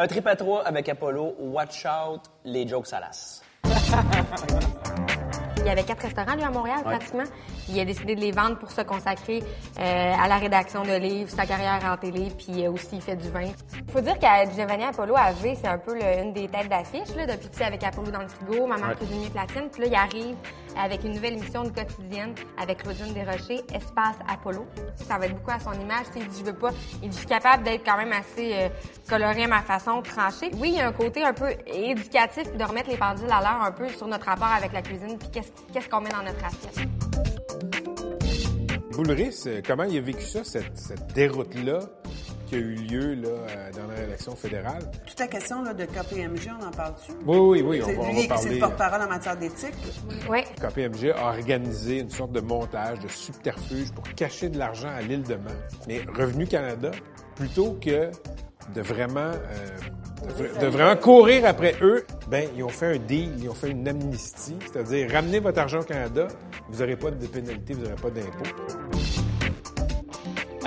Un trip à trois avec Apollo. Watch out, les jokes salaces. Il y avait quatre restaurants, lui, à Montréal, pratiquement. Il a décidé de les vendre pour se consacrer euh, à la rédaction de livres, sa carrière en télé, puis euh, aussi il fait du vin. Il faut dire qu'à Giovanni Apollo AV, c'est un peu le- une des têtes d'affiche, là, depuis tu sais, avec Apollo dans le frigo, Maman cuisinier platine. Puis là, il arrive avec une nouvelle émission de quotidienne avec Claudine Desrochers, Espace Apollo. Ça va être beaucoup à son image. Il dit, je veux pas. Il dit, je suis capable d'être quand même assez euh, à ma façon, tranché. Oui, il y a un côté un peu éducatif, de remettre les pendules à l'heure un peu sur notre rapport avec la cuisine, puis qu'est-ce qu'on met dans notre assiette. Boulris, comment il a vécu ça, cette, cette déroute-là? Qui a eu lieu là, euh, dans la élection fédérale? Toute la question là, de KPMG, on en parle-tu? Oui, oui, oui, on va, on va lui c'est parler. le porte-parole en matière d'éthique. Oui. KPMG a organisé une sorte de montage, de subterfuge pour cacher de l'argent à l'île de Man. Mais Revenu Canada, plutôt que de vraiment, euh, de vraiment courir après eux, ben ils ont fait un deal, ils ont fait une amnistie, c'est-à-dire ramenez votre argent au Canada, vous n'aurez pas de pénalité, vous n'aurez pas d'impôt.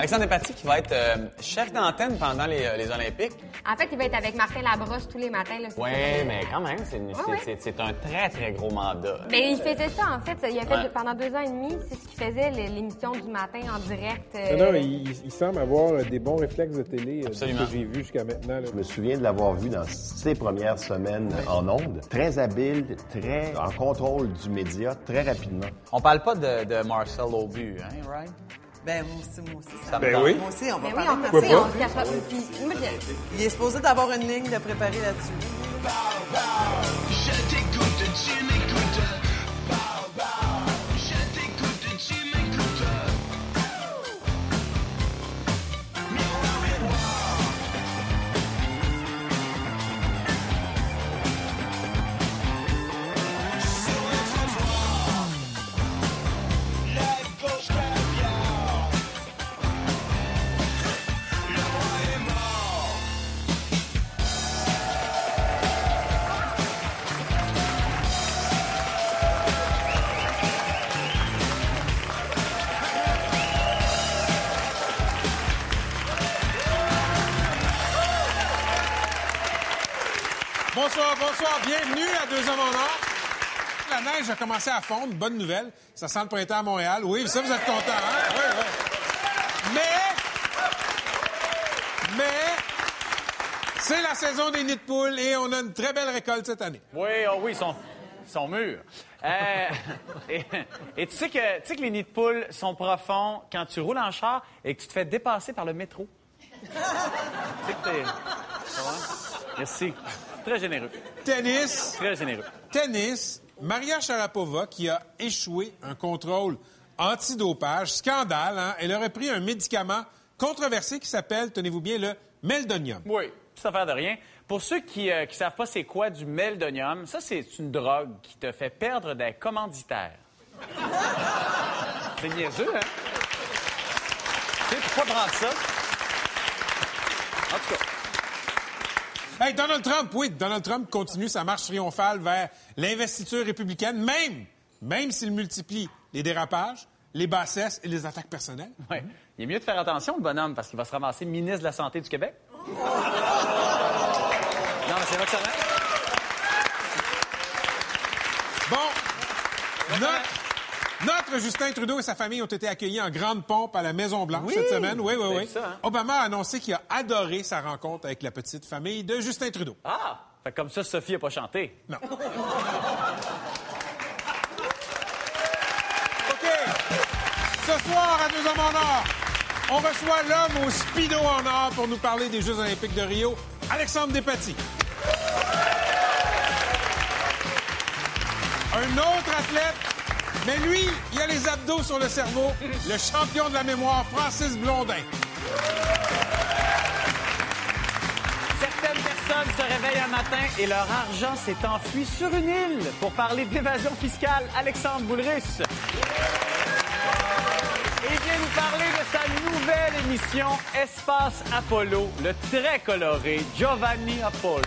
Alexandre Despatie qui va être euh, chef d'antenne pendant les, euh, les Olympiques. En fait, il va être avec Martin Labrosse tous les matins. Oui, mais quand même, c'est ouais. un très, très gros mandat. Mais il faisait ça, en fait. Il a fait Ouais. pendant deux ans et demi, c'est ce qu'il faisait, l'é- l'émission du matin en direct. euh, Non, non, il, semble avoir des bons réflexes de télé euh, Absolument. que j'ai vu jusqu'à maintenant. là. Je me souviens de l'avoir vu dans ses premières semaines en ondes. Très habile, très en contrôle du média, très rapidement. On parle pas de, de Marcel Aubu, hein, right? Ben, moi aussi, moi aussi. Ça me Ben oui. Moi aussi, on va oui, parler on, ça. on se. Puis, je- Il est supposé d'avoir une ligne de préparer là-dessus. Neige a commencé à fondre, bonne nouvelle. Ça sent le printemps à Montréal. Oui, ça, vous êtes contents, hein? Oui, oui. Mais, mais, c'est la saison des nids de poules et on a une très belle récolte cette année. Oui, oh oui, ils sont, sont mûrs. Euh, et, et tu, sais que, tu sais que les nids de poules sont profonds quand tu roules en char et que tu te fais dépasser par le métro. tu sais que t'es... Merci. Très généreux. Tennis, Très généreux. tennis, Maria Sharapova qui a échoué un contrôle antidopage, scandale, hein? Elle aurait pris un médicament controversé qui s'appelle, tenez-vous bien, le meldonium. Oui, petite affaire de rien. Pour ceux qui ne savent pas c'est quoi du meldonium, ça, c'est une drogue qui te fait perdre des commanditaires. c'est niaiseux, hein? Tu sais, pourquoi prendre ça? En tout cas, Hey, Donald Trump, oui, Donald Trump continue sa marche triomphale vers l'investiture républicaine, même, même s'il multiplie les dérapages, les bassesses et les attaques personnelles. ouais. il est mieux de faire attention, le bonhomme, parce qu'il va se ramasser ministre de la Santé du Québec. non, mais c'est vrai que ça va. Bon, notre, notre Justin Trudeau et sa famille ont été accueillis en grande pompe à la Maison-Blanche Oui, cette semaine. Oui, oui, j'ai oui. ça, hein. Obama a annoncé qu'il a adoré sa rencontre avec la petite famille de Justin Trudeau. Ah! Fait comme ça, Sophie n'a pas chanté. Non. OK. Ce soir, à Deux Hommes en Or, on reçoit l'homme au speedo en or pour nous parler des Jeux olympiques de Rio, Alexandre Despatie. Un autre athlète, mais lui, il a les abdos sur le cerveau, le champion de la mémoire, Francis Blondin. Certaines personnes se réveillent un matin et leur argent s'est enfui sur une île. Pour parler d'évasion fiscale, Alexandre Boulris. Et il vient nous parler de sa nouvelle émission Espace Apollo, le très coloré Giovanni Apollo.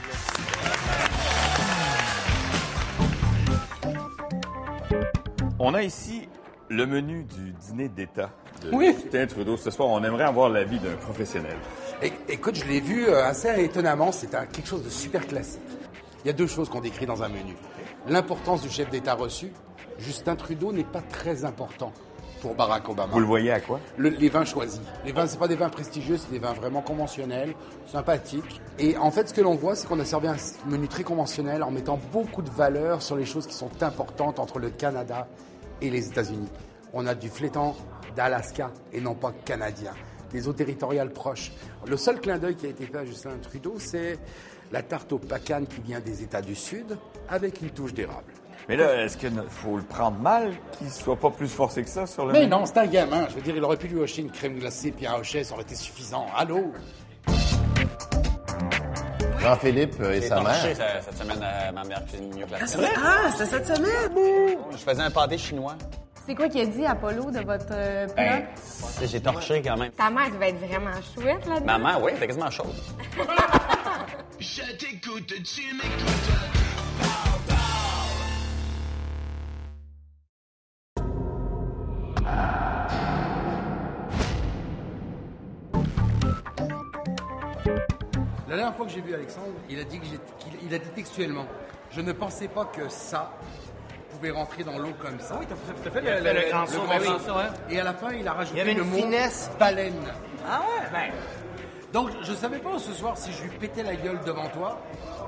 On a ici le menu du dîner d'État de Justin Trudeau. Ce soir, on aimerait avoir l'avis d'un professionnel. É- écoute, je l'ai vu euh, assez étonnamment, c'est quelque chose de super classique. Il y a deux choses qu'on décrit dans un menu. L'importance du chef d'État reçu. Justin Trudeau n'est pas très important pour Barack Obama. Vous le voyez à quoi? Le- les vins choisis. Les vins, c'est pas des vins prestigieux, c'est des vins vraiment conventionnels, sympathiques. Et en fait, ce que l'on voit, c'est qu'on a servi un menu très conventionnel en mettant beaucoup de valeur sur les choses qui sont importantes entre le Canada et les États-Unis. On a du flétan d'Alaska et non pas canadien. Des eaux territoriales proches. Le seul clin d'œil qui a été fait à Justin Trudeau, c'est la tarte aux pacanes qui vient des États du Sud avec une touche d'érable. Mais là, est-ce qu'il faut le prendre mal qu'il soit pas plus forcé que ça sur le Mais menu? non, c'est un gamin. Je veux dire, il aurait pu lui hocher une crème glacée puis un hochet, ça aurait été suffisant. Allô? Jean-Philippe euh, et J'ai sa mère. ça- cette semaine à ma mère cuisine mieux que la Ah, c'est ah, c'est cette semaine? Je faisais un pâté chinois. C'est quoi qu'il a dit, Apollo, de votre euh, plat? Ben, tu sais, j'ai torché quand même. Ta mère devait être vraiment chouette là-dedans. Maman, oui, t'es quasiment chaude. La dernière fois que j'ai vu Alexandre, il a dit que j'ai- qu'il il a dit textuellement Je ne pensais pas que ça pouvait rentrer dans l'eau comme ça. Oui, T'as fait le, le, grand saut, oui. le grand saut, hein? Et à la fin, il a rajouté Il y avait le une mot finesse. baleine. Ah ouais? Ben, Donc, je ne savais pas ce soir si je lui pétais la gueule devant toi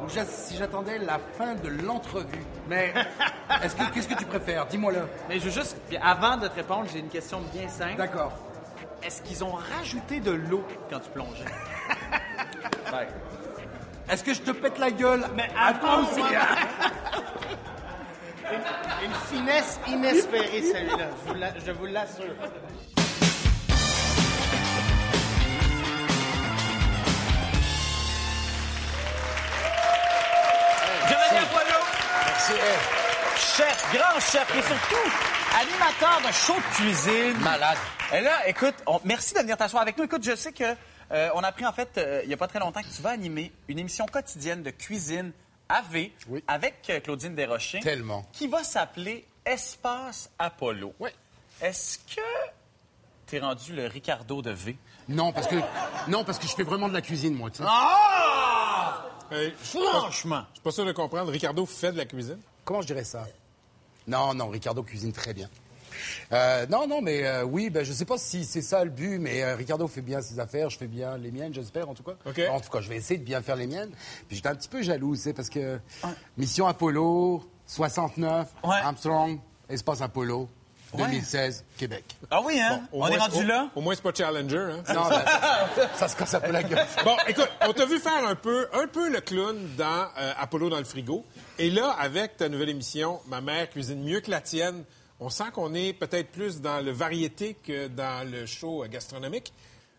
ou j'a- si j'attendais la fin de l'entrevue. Mais est-ce que qu'est-ce que tu préfères? Dis-moi-le. mais je veux juste, puis avant de te répondre, j'ai une question bien simple. D'accord. Est-ce qu'ils ont rajouté de l'eau quand tu plongeais? Est-ce que je te pète la gueule? Mais à toi aussi Une finesse inespérée, celui-là. Je vous la- Je vous l'assure. Apollo! Chef, grand chef, et surtout animateur de show de cuisine. Malade. Et là, écoute, on- merci de venir t'asseoir avec nous. Écoute, je sais que euh, on a appris en fait euh, il y a pas très longtemps que tu vas animer une émission quotidienne de cuisine AV Oui. avec euh, Claudine Desrochers. Tellement. Qui va s'appeler Espace Apollo. Oui. Est-ce que t'es rendu le Ricardo de V? Non, parce que non, parce que je fais vraiment de la cuisine, moi. tu sais. Ah! Franchement. je suis pas sûr de comprendre. Ricardo fait de la cuisine? Comment je dirais ça? Non, non, Ricardo cuisine très bien. Euh, non, non, mais euh, oui, ben, je sais pas si c'est ça le but, mais euh, Ricardo fait bien ses affaires, je fais bien les miennes, j'espère, en tout cas. En tout cas, je vais essayer de bien faire les miennes. Puis j'étais un petit peu jaloux, sais, parce que Mission Apollo, 69, Ouais. Armstrong, Espace Apollo, Ouais. 2016, Québec. Ah oui, hein? On est rendu au- là? Au moins, c'est pas Challenger. Hein? Non, ben, ça, ça se casse un peu la gueule. Bon, écoute, on t'a vu faire un peu, un peu le clown dans euh, Apollo dans le frigo. Et là, avec ta nouvelle émission, Ma mère cuisine mieux que la tienne, on sent qu'on est peut-être plus dans le variété que dans le show euh, gastronomique.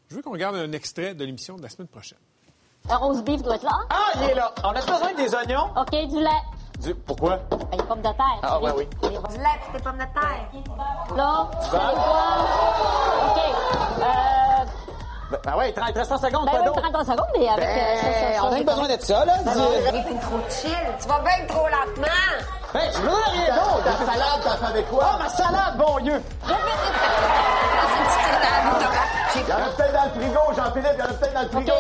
Je veux qu'on regarde un extrait de l'émission de la semaine prochaine. Le rose beef doit être là. Ah, il est là. On a besoin des oignons. OK, du lait. Du- Pourquoi? Ben, les pommes de terre. Ah, ouais, oui. Du lait pis des pommes de terre. Là, tu fais quoi? OK. Euh, Ben, ben ouais, 30, 30 secondes, ben pas oui, d'eau. 30 secondes, mais avec... euh, ça, ça, Ben, ça, on a besoin de ça, là. Ben, trop chill. Tu vas bien trop lentement. Hey, je veux rien d'autre. Ta salade, t'as fait avec quoi? Oh, ma salade, bon Dieu. Il y en a peut-être dans le frigo, Jean-Philippe, il y en a peut-être dans le frigo.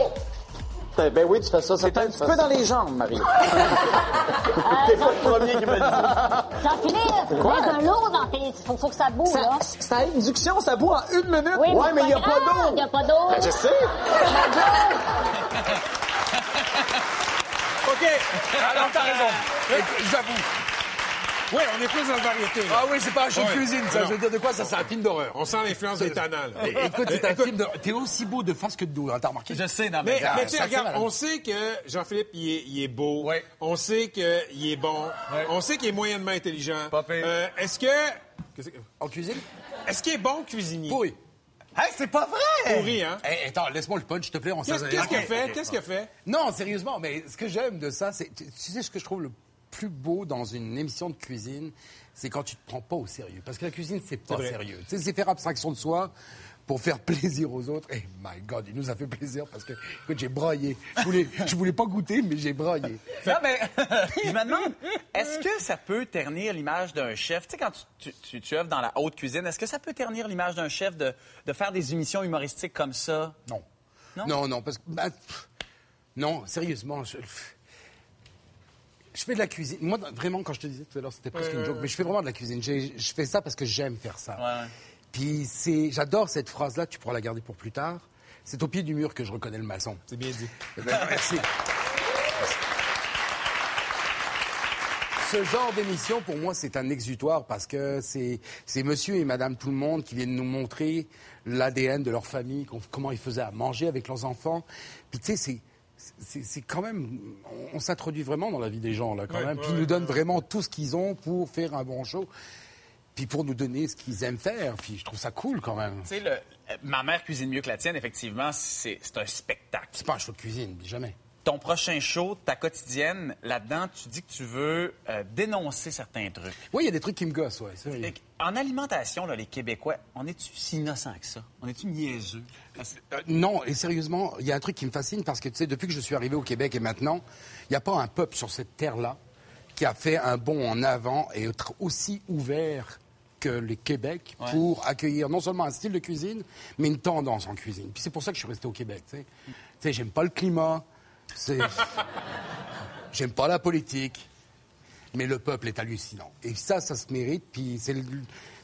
Ben, ben oui, tu fais ça. C'est un petit peu dans les jambes, Marie. T'es pas le premier qui me dit. Jean-Philippe, Quoi? mets de l'eau dans tes... Faut, faut que ça boue, là. Ça- C'est à induction, ça bout en une minute. Oui, Ouais, mais il y a pas d'eau. Il n'y a pas d'eau. Ben, je sais. OK. Alors, t'as raison. J'avoue. Oui, on est plus dans le variété. là. Ah oui, c'est pas un show de Ouais. cuisine, ça. Non. Je veux dire de quoi ça, c'est un film d'horreur. On sent l'influence des là. Écoute, c'est un Écoute, film de. T'es aussi beau de face que de dos, hein, t'as remarqué? Je sais, non, Mais, mais... Mais tu sais, ça, regarde, on sait que Jean-Philippe, il est, il est beau. Ouais. On sait qu'il est bon. On sait qu'il est moyennement intelligent. Pas pire. Euh, est-ce que... qu'est-ce que- En cuisine? Est-ce qu'il est bon cuisinier? Oui. Hey, c'est pas vrai! Pourri, hein? Eh, attends, laisse-moi le punch, s'il te plaît. On Qu'est-ce s'en- qu'est-ce qu'il Ok. fait? Qu'est-ce qu'il a fait? Non, sérieusement, mais ce que j'aime de ça, c'est. Tu tu sais ce que je trouve le plus beau dans une émission de cuisine, c'est quand tu te prends pas au sérieux. Parce que la cuisine, c'est pas sérieux. Tu sais, c'est faire abstraction de soi pour faire plaisir aux autres. Et my God, il nous a fait plaisir parce que, écoute, j'ai broyé. Je voulais, je voulais pas goûter, mais j'ai broyé. Non, mais je me demande, est-ce que ça peut ternir l'image d'un chef? Tu sais, quand tu, tu, tu, tu œuvres dans la haute cuisine, est-ce que ça peut ternir l'image d'un chef de, de faire des émissions humoristiques comme ça? Non. non? Non, non, parce que. bah, non, sérieusement, je. Je fais de la cuisine. Moi, vraiment, quand je te disais tout à l'heure, c'était presque une joke, mais je fais vraiment de la cuisine. Je fais ça parce que j'aime faire ça. Ouais, ouais. Puis c'est, j'adore cette phrase-là. Tu pourras la garder pour plus tard. C'est au pied du mur que je reconnais le maçon. C'est bien dit. Eh ben, merci. Ce genre d'émission, pour moi, c'est un exutoire parce que c'est, c'est monsieur et madame tout le monde qui viennent nous montrer l'ADN de leur famille, comment ils faisaient à manger avec leurs enfants. Puis tu sais, c'est, c'est, quand même, on, on s'introduit vraiment dans la vie des gens, là, quand Ouais, même. ouais, Puis ils nous ouais, donnent vraiment tout ce qu'ils ont pour faire un bon show. Puis pour nous donner ce qu'ils aiment faire. Puis je trouve ça cool, quand même. Tu sais, ma mère cuisine mieux que la tienne, effectivement, c'est c'est un spectacle. C'est pas un show de cuisine, jamais. Ton prochain show, ta quotidienne, là-dedans, tu dis que tu veux euh, dénoncer certains trucs. Oui, il y a des trucs qui me gossent, vrai. Que, En alimentation, là, les Québécois, on est-tu si innocent que ça? On est-tu niaiseux? Euh, non, et sérieusement, il y a un truc qui me fascine parce que, tu sais, depuis que je suis arrivé au Québec et maintenant, il n'y a pas un peuple sur cette terre-là qui a fait un bond en avant et être aussi ouvert que le Québec pour accueillir non seulement un style de cuisine, mais une tendance en cuisine. Puis c'est pour ça que je suis resté au Québec, tu sais. Tu sais, j'aime pas le climat. J'aime pas la politique, mais le peuple est hallucinant. Et ça, ça se mérite. Puis c'est, le-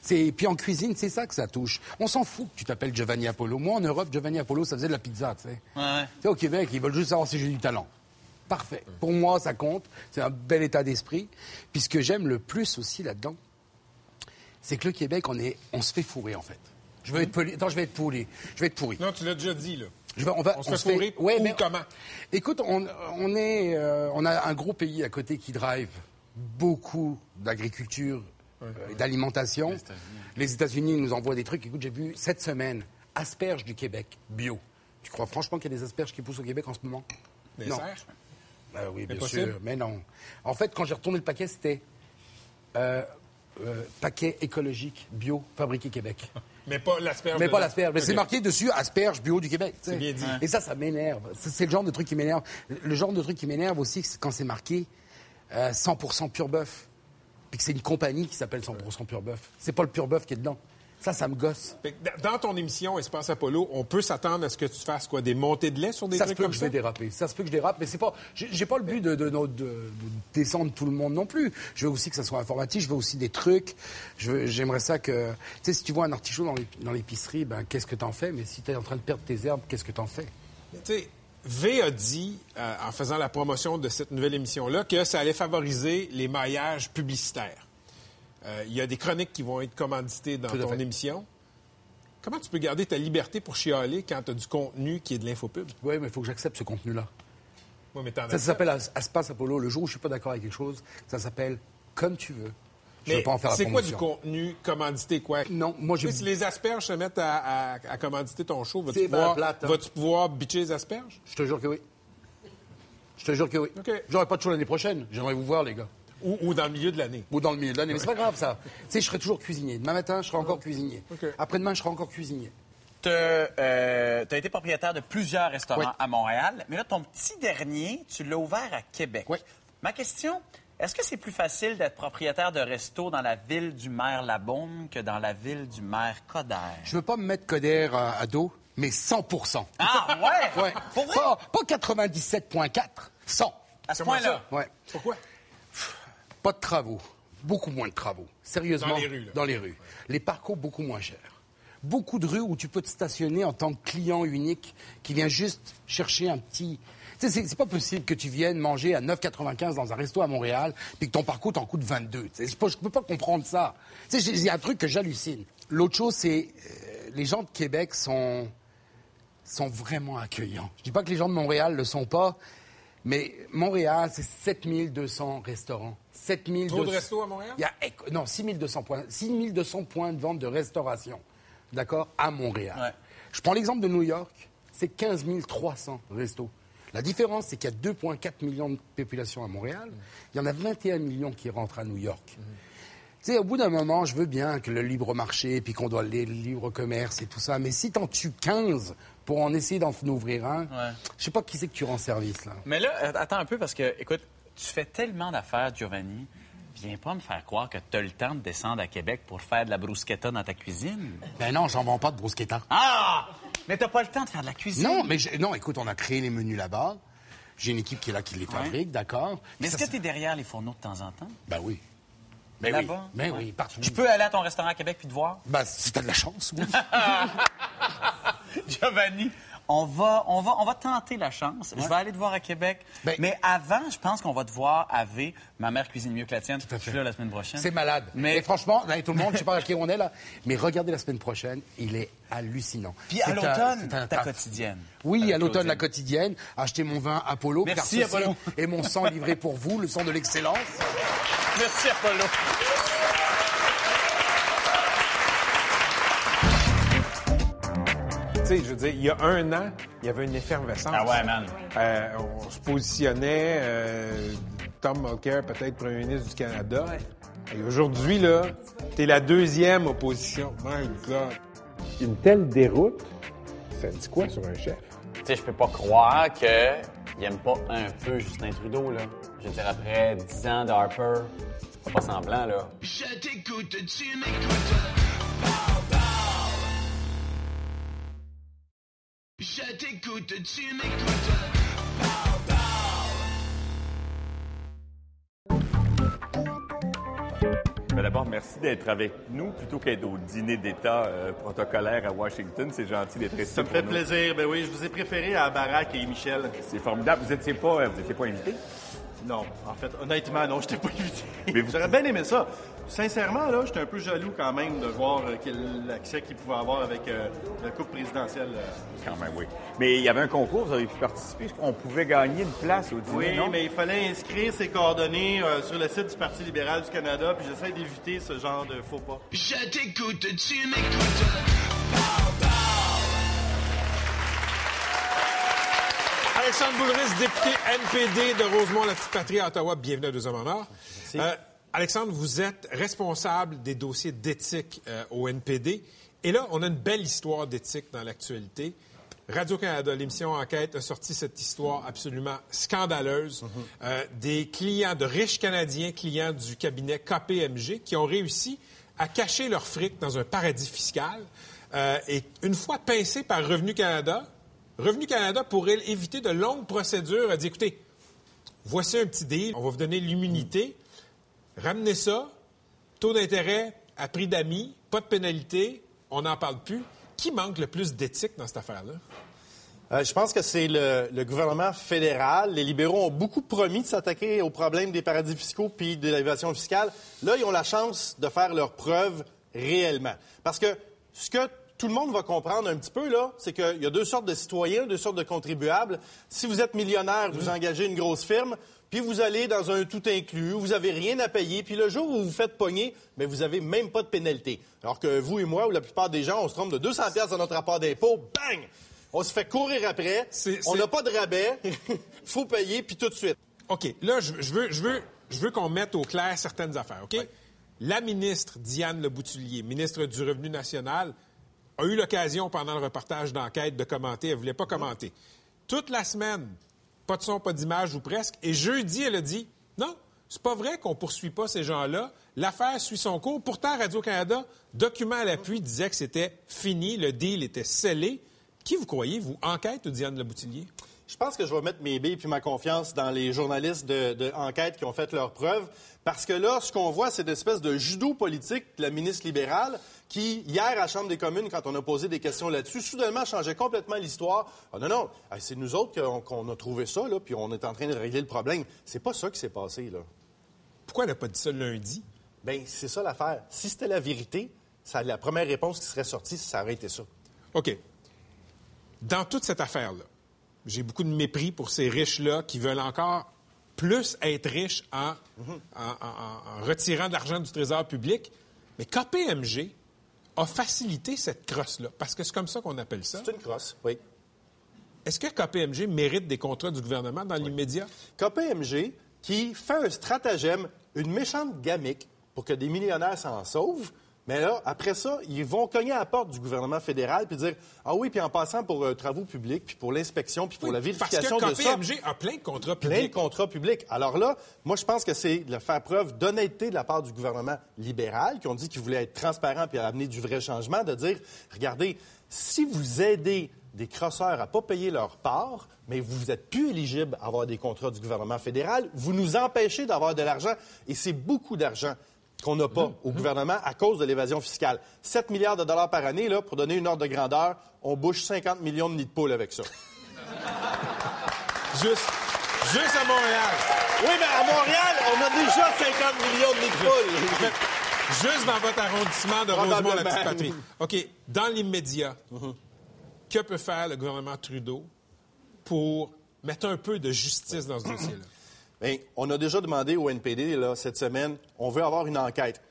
c'est, puis en cuisine, c'est ça que ça touche. On s'en fout que tu t'appelles Giovanni Apollo. Moi, en Europe, Giovanni Apollo, ça faisait de la pizza, tu sais. Ouais. Tu sais, au Québec, ils veulent juste savoir si j'ai du talent. Parfait. Pour moi, ça compte. C'est un bel état d'esprit. Puis ce que j'aime le plus aussi là-dedans, c'est que le Québec, on, est, on se fait fourrer, en fait. Je veux être poli. Attends, je vais être pourri. Je vais être pourri. Non, tu l'as déjà dit, là. Je on, va, On se fait Ouais, mais- comment? Écoute, on, on est, euh, on a un gros pays à côté qui drive beaucoup d'agriculture euh, et d'alimentation. Les États-Unis nous envoient des trucs. Écoute, j'ai vu cette semaine asperges du Québec bio. Tu crois franchement qu'il y a des asperges qui poussent au Québec en ce moment? Des Non. serres? Ah oui, bien Impossible. sûr, mais non. En fait, quand j'ai retourné le paquet, c'était euh, paquet écologique bio fabriqué Québec. Mais pas l'asperge. Mais pas l'asperge. Mais c'est marqué dessus asperge bio du Québec. C'est bien dit. Et ça, ça m'énerve. C'est c'est le genre de truc qui m'énerve. Le genre de truc qui m'énerve aussi, c'est quand c'est marqué euh, 100% pur bœuf. Puis que c'est une compagnie qui s'appelle 100% pur bœuf. C'est pas le pur bœuf qui est dedans. Ça, ça me gosse. Dans ton émission Espace Apollo, on peut s'attendre à ce que tu fasses quoi? Des montées de lait sur des ça se trucs peut comme que je vais déraper. Ça se peut que je dérape, mais c'est pas. J'ai pas le but de, de, de- de- de descendre tout le monde non plus. Je veux aussi que ça soit informatif. Je veux aussi des trucs. J'aimerais ça que. Tu sais, si tu vois un artichaut dans l'épicerie, ben qu'est-ce que t'en fais? Mais si t'es en train de perdre tes herbes, qu'est-ce que t'en fais? Tu sais, V a dit, euh, en faisant la promotion de cette nouvelle émission-là, que ça allait favoriser les maillages publicitaires. Euh, Il y a des chroniques qui vont être commanditées dans ton fait. émission. Comment tu peux garder ta liberté pour chialer quand tu as du contenu qui est de l'infopub? Oui, mais il faut que j'accepte ce contenu-là. Oui, mais t'en Ça s'appelle As- Espace Apollo. Le jour où je suis pas d'accord avec quelque chose, ça s'appelle comme tu veux. Je Mais veux pas en faire la c'est quoi du contenu commandité, quoi? Non, moi, Tu sais, Si les asperges se mettent à, à- à commanditer ton show, vas-tu pouvoir, hein. pouvoir bitcher les asperges? Je te jure que oui. Je te jure que oui. OK. J'aurai pas de show l'année prochaine. J'aimerais vous voir, les gars. Ou, ou dans le milieu de l'année? Ou dans le milieu de l'année. Mais c'est pas grave, ça. Tu sais, je serai toujours cuisinier. Demain matin, je serai encore cuisinier. Après-demain, je serai encore cuisinier. Tu as été propriétaire de plusieurs restaurants Oui. à Montréal, mais là, ton petit dernier, tu l'as ouvert à Québec. Oui. Ma question, est-ce que c'est plus facile d'être propriétaire de resto dans la ville du maire Labaume que dans la ville du maire Coder? Je veux pas me mettre Coder à, à dos, mais 100% Ah, ouais? Ouais. Pour vrai? Pas, pas 97,4. 100. À ce point-là? Ouais. Pourquoi? Pas de travaux. Beaucoup moins de travaux. Sérieusement. Dans les rues. Dans les rues. Les parcours beaucoup moins chers. Beaucoup de rues où tu peux te stationner en tant que client unique qui vient juste chercher un petit. Tu sais, c'est- pas possible que tu viennes manger à 9,95 dans un resto à Montréal puis que ton parcours t'en coûte 22. Tu sais, Je peux, je peux pas comprendre ça. Tu sais, il y a un truc que j'hallucine. L'autre chose, c'est euh, les gens de Québec sont sont vraiment accueillants. Je dis pas que les gens de Montréal le sont pas, mais Montréal, c'est 7200 restaurants. 7200. Trop de restos à Montréal? Y a, non, 6200 points, 6200 points de vente de restauration. D'accord? À Montréal. Ouais. Je prends l'exemple de New York, c'est 15 300 restos. La différence, c'est qu'il y a 2,4 millions de population à Montréal. Il y en a 21 millions qui rentrent à New York. Tu sais, au bout d'un moment, je veux bien que le libre marché, puis qu'on doit aller le libre commerce et tout ça, mais si t'en tues 15 pour en essayer d'en ouvrir un, Ouais. je sais pas qui c'est que tu rends service, là. Mais là, attends un peu parce que, écoute, tu fais tellement d'affaires, Giovanni. Viens pas me faire croire que tu as le temps de descendre à Québec pour faire de la bruschetta dans ta cuisine. Ben non, j'en vends pas de bruschetta. Ah! Mais t'as pas le temps de faire de la cuisine. Non, mais non, écoute, on a créé les menus là-bas. J'ai une équipe qui est là qui les fabrique, d'accord. Mais est-ce que tu es derrière les fourneaux de temps en temps? Ben oui. Ben oui. Là-bas? Ben oui, partout. Je peux aller à ton restaurant à Québec puis te voir? Ben, si t'as de la chance, oui. Giovanni, on va, on, va, on va tenter la chance. Je vais aller te voir à Québec. Ben- mais avant, je pense qu'on va te voir à V. Ma mère cuisine mieux que la tienne. Je suis là la semaine prochaine. C'est malade. Mais- franchement, là, tout le monde, je sais pas à qui on est là, mais regardez la semaine prochaine, il est hallucinant. Puis à l'automne, ta taf. quotidienne. Oui, à l'automne, la quotidienne. Acheter mon vin Apollo. Merci, car Apollo. est mon sang livré pour vous, le sang de l'excellence. Merci, Apollo. Tu sais, je veux dire, il y a un an, il y avait une effervescence. Ah ouais, man. Euh, on se positionnait, euh, Tom Mulcair, peut-être premier ministre du Canada. Et aujourd'hui, là, t'es la deuxième opposition. My God. Une telle déroute, ça dit quoi sur un chef? Tu sais, je peux pas croire qu'il aime pas un peu Justin Trudeau, là. Je veux dire, après 10 ans de Harper, faut pas semblant, là. Je t'écoute, tu m'écoutes. Tu m'écoutes. D'abord, merci d'être avec nous plutôt qu'être au dîner d'État euh, protocolaire à Washington. C'est gentil d'être ici. Ça me fait nous. plaisir. Ben oui, je vous ai préféré à Barack et Michel. C'est formidable. Vous n'étiez pas, euh, vous étiez pas invité? Non, en fait, honnêtement, non, je t'ai pas invité. Mais vous- J'aurais bien aimé ça. Sincèrement, là, j'étais un peu jaloux quand même de voir euh, quel accès qu'il pouvait avoir avec euh, la coupe présidentielle. euh. Quand même, oui. Mais il y avait un concours, vous avez pu participer. On pouvait gagner une place au dîner, Oui, non? mais il fallait inscrire ses coordonnées euh, sur le site du Parti libéral du Canada, puis j'essaie d'éviter ce genre de faux pas. Je t'écoute, tu m'écoutes. Alexandre Boulris, député NPD de Rosemont, la petite patrie à Ottawa. Bienvenue à Deux Hommes en or. Euh, Alexandre, vous êtes responsable des dossiers d'éthique euh, au NPD. Et là, on a une belle histoire d'éthique dans l'actualité. Radio-Canada, l'émission Enquête, a sorti cette histoire absolument scandaleuse euh, des clients, de riches Canadiens, clients du cabinet KPMG, qui ont réussi à cacher leur fric dans un paradis fiscal. Euh, et une fois pincés par Revenu Canada, Revenu Canada pourrait éviter de longues procédures à dire, écoutez, voici un petit deal, on va vous donner l'immunité, ramenez ça, taux d'intérêt à prix d'amis, pas de pénalité, on n'en parle plus. Qui manque le plus d'éthique dans cette affaire-là? Euh, je pense que c'est le, le gouvernement fédéral. Les libéraux ont beaucoup promis de s'attaquer au problème des paradis fiscaux puis de l'évasion fiscale. Là, ils ont la chance de faire leurs preuves réellement. Parce que ce que tout le monde va comprendre un petit peu, là, c'est qu'il y a deux sortes de citoyens, deux sortes de contribuables. Si vous êtes millionnaire, vous engagez une grosse firme, puis vous allez dans un tout inclus, vous n'avez rien à payer, puis le jour où vous vous faites pogner, mais vous n'avez même pas de pénalité. Alors que vous et moi, ou la plupart des gens, on se trompe de 200 pièces dans notre rapport d'impôt, bang! On se fait courir après, on n'a pas de rabais, faut payer, puis tout de suite. OK, là, je, je veux, je veux, je veux qu'on mette au clair certaines affaires, OK? La ministre Diane Leboutillier, ministre du Revenu national, a eu l'occasion pendant le reportage d'enquête de commenter. Elle ne voulait pas commenter. Toute la semaine, pas de son, pas d'image ou presque. Et jeudi, elle a dit non, c'est pas vrai qu'on poursuit pas ces gens-là. L'affaire suit son cours. Pourtant, Radio-Canada, document à l'appui, disait que c'était fini, le deal était scellé. Qui vous croyez, vous, enquête ou Diane Leboutillier? Je pense que je vais mettre mes billes puis ma confiance dans les journalistes de, qui ont fait leurs preuves. Parce que là, ce qu'on voit, c'est une espèce de judo politique de la ministre libérale qui, hier, à la Chambre des communes, quand on a posé des questions là-dessus, soudainement changeait complètement l'histoire. Ah, non, non, c'est nous autres qu'on a trouvé ça, là, puis on est en train de régler le problème. C'est pas ça qui s'est passé, là. Pourquoi elle n'a pas dit ça lundi? Bien, c'est ça l'affaire. Si c'était la vérité, ça, la première réponse qui serait sortie, ça aurait été ça. OK. Dans toute cette affaire-là, j'ai beaucoup de mépris pour ces riches-là qui veulent encore plus être riches en, en- en- en retirant de l'argent du trésor public. Mais KPMG a facilité cette crosse-là, parce que c'est comme ça qu'on appelle ça. C'est une crosse, oui. Est-ce que KPMG mérite des contrats du gouvernement dans l'immédiat? KPMG qui fait un stratagème, une méchante gamique pour que des millionnaires s'en sauvent. Mais là, après ça, ils vont cogner à la porte du gouvernement fédéral puis dire Ah oui, puis en passant pour euh, travaux publics, puis pour l'inspection, puis pour la Parce vérification que de ça. KPMG a plein de contrats Plein publics. de contrats publics. Alors là, moi, je pense que c'est de faire preuve d'honnêteté de la part du gouvernement libéral, qui ont dit qu'ils voulaient être transparents puis amener du vrai changement, de dire, regardez, Si vous aidez des crosseurs à ne pas payer leur part, mais vous êtes plus éligible à avoir des contrats du gouvernement fédéral, vous nous empêchez d'avoir de l'argent, et c'est beaucoup d'argent qu'on n'a pas au gouvernement à cause de l'évasion fiscale. 7 milliards de dollars par année, là, pour donner une ordre de grandeur, on bouche 50 millions de nids de poules avec ça. Juste, juste à Montréal. Oui, mais à Montréal, on a déjà 50 millions de nids de poules. Juste dans votre arrondissement de Rosemont, la petite patrie. OK, dans l'immédiat, que peut faire le gouvernement Trudeau pour mettre un peu de justice dans ce dossier-là? Bien, on a déjà demandé au NPD cette semaine, on veut avoir une enquête.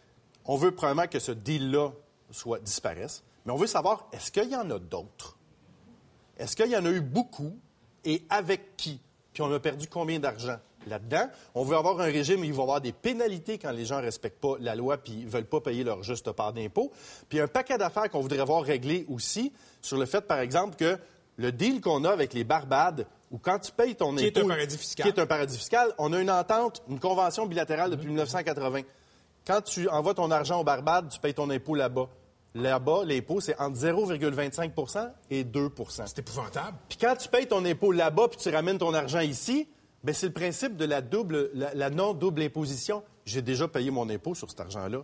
On veut probablement que ce deal-là soit disparaisse, mais on veut savoir, est-ce qu'il y en a d'autres? Est-ce qu'il y en a eu beaucoup? Et avec qui? Puis on a perdu combien d'argent là-dedans? On veut avoir un régime où il va y avoir des pénalités quand les gens ne respectent pas la loi puis ne veulent pas payer leur juste part d'impôt. Puis un paquet d'affaires qu'on voudrait voir réglées aussi sur le fait, par exemple, que le deal qu'on a avec les Barbades, où quand tu payes ton Qui est impôt... un paradis fiscal. Qui est un paradis fiscal. On a une entente, une convention bilatérale depuis 1980. Quand tu envoies ton argent aux Barbades, tu payes ton impôt là-bas. Là-bas, l'impôt, c'est entre 0,25% et 2% C'est épouvantable. Puis quand tu payes ton impôt là-bas puis tu ramènes ton argent ici, ben c'est le principe de la, double, la, la non-double imposition. J'ai déjà payé mon impôt sur cet argent-là.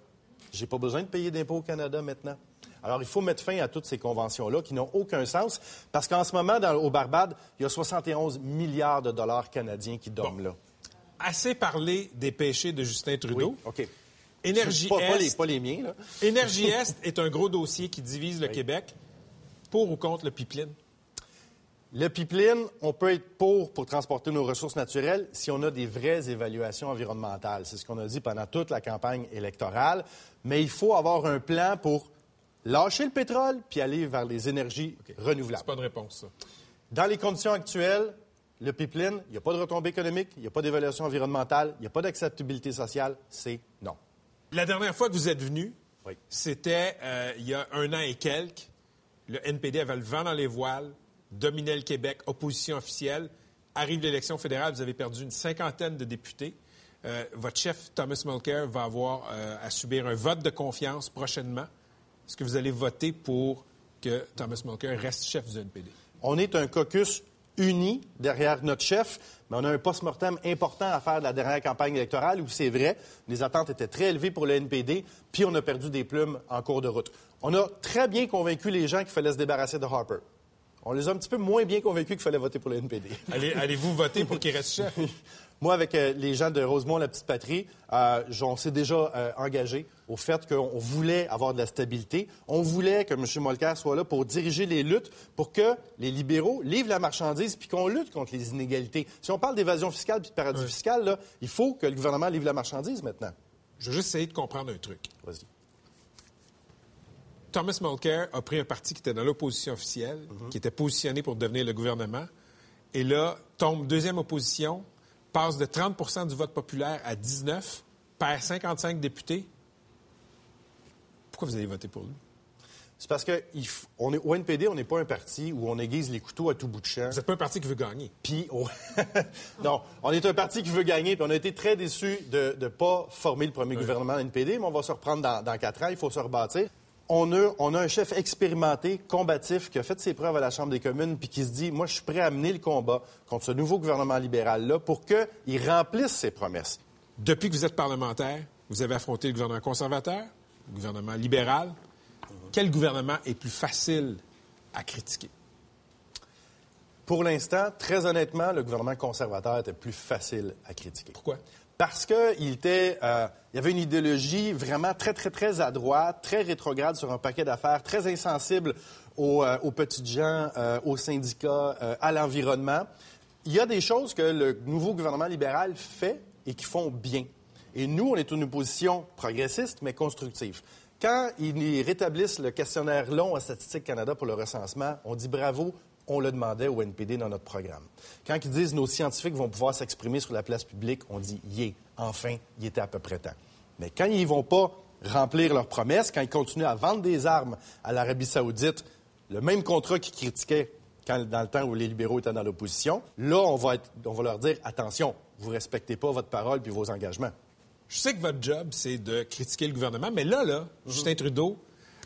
J'ai pas besoin de payer d'impôt au Canada maintenant. Alors, il faut mettre fin à toutes ces conventions-là qui n'ont aucun sens parce qu'en ce moment, dans, au Barbade, il y a 71 milliards de dollars canadiens qui dorment là. Assez parlé des péchés de Justin Trudeau. OK. Énergie Pas, pas Est, les, pas les miens, là. Énergie Est est un gros dossier qui divise le Québec. Pour ou contre le pipeline? Le pipeline, on peut être pour pour transporter nos ressources naturelles si on a des vraies évaluations environnementales. C'est ce qu'on a dit pendant toute la campagne électorale. Mais il faut avoir un plan pour lâcher le pétrole puis aller vers les énergies renouvelables. C'est pas une réponse, ça. Dans les conditions actuelles, le pipeline, il n'y a pas de retombée économique, il n'y a pas d'évaluation environnementale, il n'y a pas d'acceptabilité sociale. C'est non. La dernière fois que vous êtes venu, Oui. c'était euh, il y a un an et quelques. Le NPD avait le vent dans les voiles, dominait le Québec, opposition officielle. Arrive l'élection fédérale, vous avez perdu une cinquantaine de députés. Euh, votre chef, Thomas Mulcair, va avoir euh, à subir un vote de confiance prochainement. Est-ce que vous allez voter pour que Thomas Mulcair reste chef du NPD? On est un caucus uni derrière notre chef, mais on a un post-mortem important à faire de la dernière campagne électorale où c'est vrai, les attentes étaient très élevées pour le NPD, puis on a perdu des plumes en cours de route. On a très bien convaincu les gens qu'il fallait se débarrasser de Harper. On les a un petit peu moins bien convaincus qu'il fallait voter pour le NPD. Allez- Allez-vous voter pour qu'il reste chef? Moi, avec euh, les gens de Rosemont, la petite patrie, euh, on s'est déjà euh, engagé au fait qu'on voulait avoir de la stabilité. On voulait que M. Molker soit là pour diriger les luttes, pour que les libéraux livrent la marchandise puis qu'on lutte contre les inégalités. Si on parle d'évasion fiscale puis de paradis fiscal, là, il faut que le gouvernement livre la marchandise maintenant. Je veux juste essayer de comprendre un truc. Vas-y. Thomas Mulcair a pris un parti qui était dans l'opposition officielle, qui était positionné pour devenir le gouvernement, et là, tombe deuxième opposition, passe de 30% du vote populaire à 19, perd 55 députés. Pourquoi vous avez voté pour lui? C'est parce que il f- on est, au NPD, on n'est pas un parti où on aiguise les couteaux à tout bout de champ. Vous n'êtes pas un parti qui veut gagner. Puis, on- non, on est un parti qui veut gagner, puis on a été très déçus de ne pas former le premier gouvernement NPD, mais on va se reprendre dans, dans quatre ans, il faut se rebâtir. On a, on a un chef expérimenté, combatif, qui a fait ses preuves à la Chambre des communes, puis qui se dit, moi, je suis prêt à mener le combat contre ce nouveau gouvernement libéral-là pour qu'il remplisse ses promesses. Depuis que vous êtes parlementaire, vous avez affronté le gouvernement conservateur, le gouvernement libéral. Quel gouvernement est plus facile à critiquer? Pour l'instant, très honnêtement, le gouvernement conservateur était plus facile à critiquer. Pourquoi? Parce qu'il était, euh, il y avait une idéologie vraiment très, très, très à droite, très rétrograde sur un paquet d'affaires, très insensible aux, euh, petites gens, euh, aux syndicats, euh, à l'environnement. Il y a des choses que le nouveau gouvernement libéral fait et qui font bien. Et nous, on est une opposition progressiste, mais constructive. Quand ils rétablissent le questionnaire long à Statistique Canada pour le recensement, on dit bravo, on le demandait au NPD dans notre programme. Quand ils disent nos scientifiques vont pouvoir s'exprimer sur la place publique, on dit yé, enfin, il était à peu près temps. Mais quand ils vont pas remplir leurs promesses, quand ils continuent à vendre des armes à l'Arabie saoudite, le même contrat qu'ils critiquaient quand- dans le temps où les libéraux étaient dans l'opposition, là, on va, leur dire attention, vous respectez pas votre parole puis vos engagements. Je sais que votre job, c'est de critiquer le gouvernement, mais là, là, Justin Trudeau